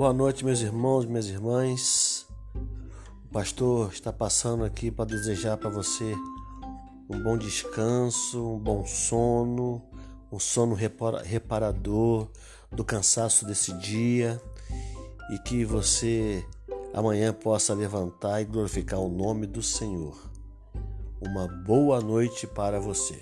Boa noite, meus irmãos, minhas irmãs. O pastor está passando aqui para desejar para você um bom descanso, um bom sono, um sono reparador do cansaço desse dia e que você amanhã possa levantar e glorificar o nome do Senhor. Uma boa noite para você.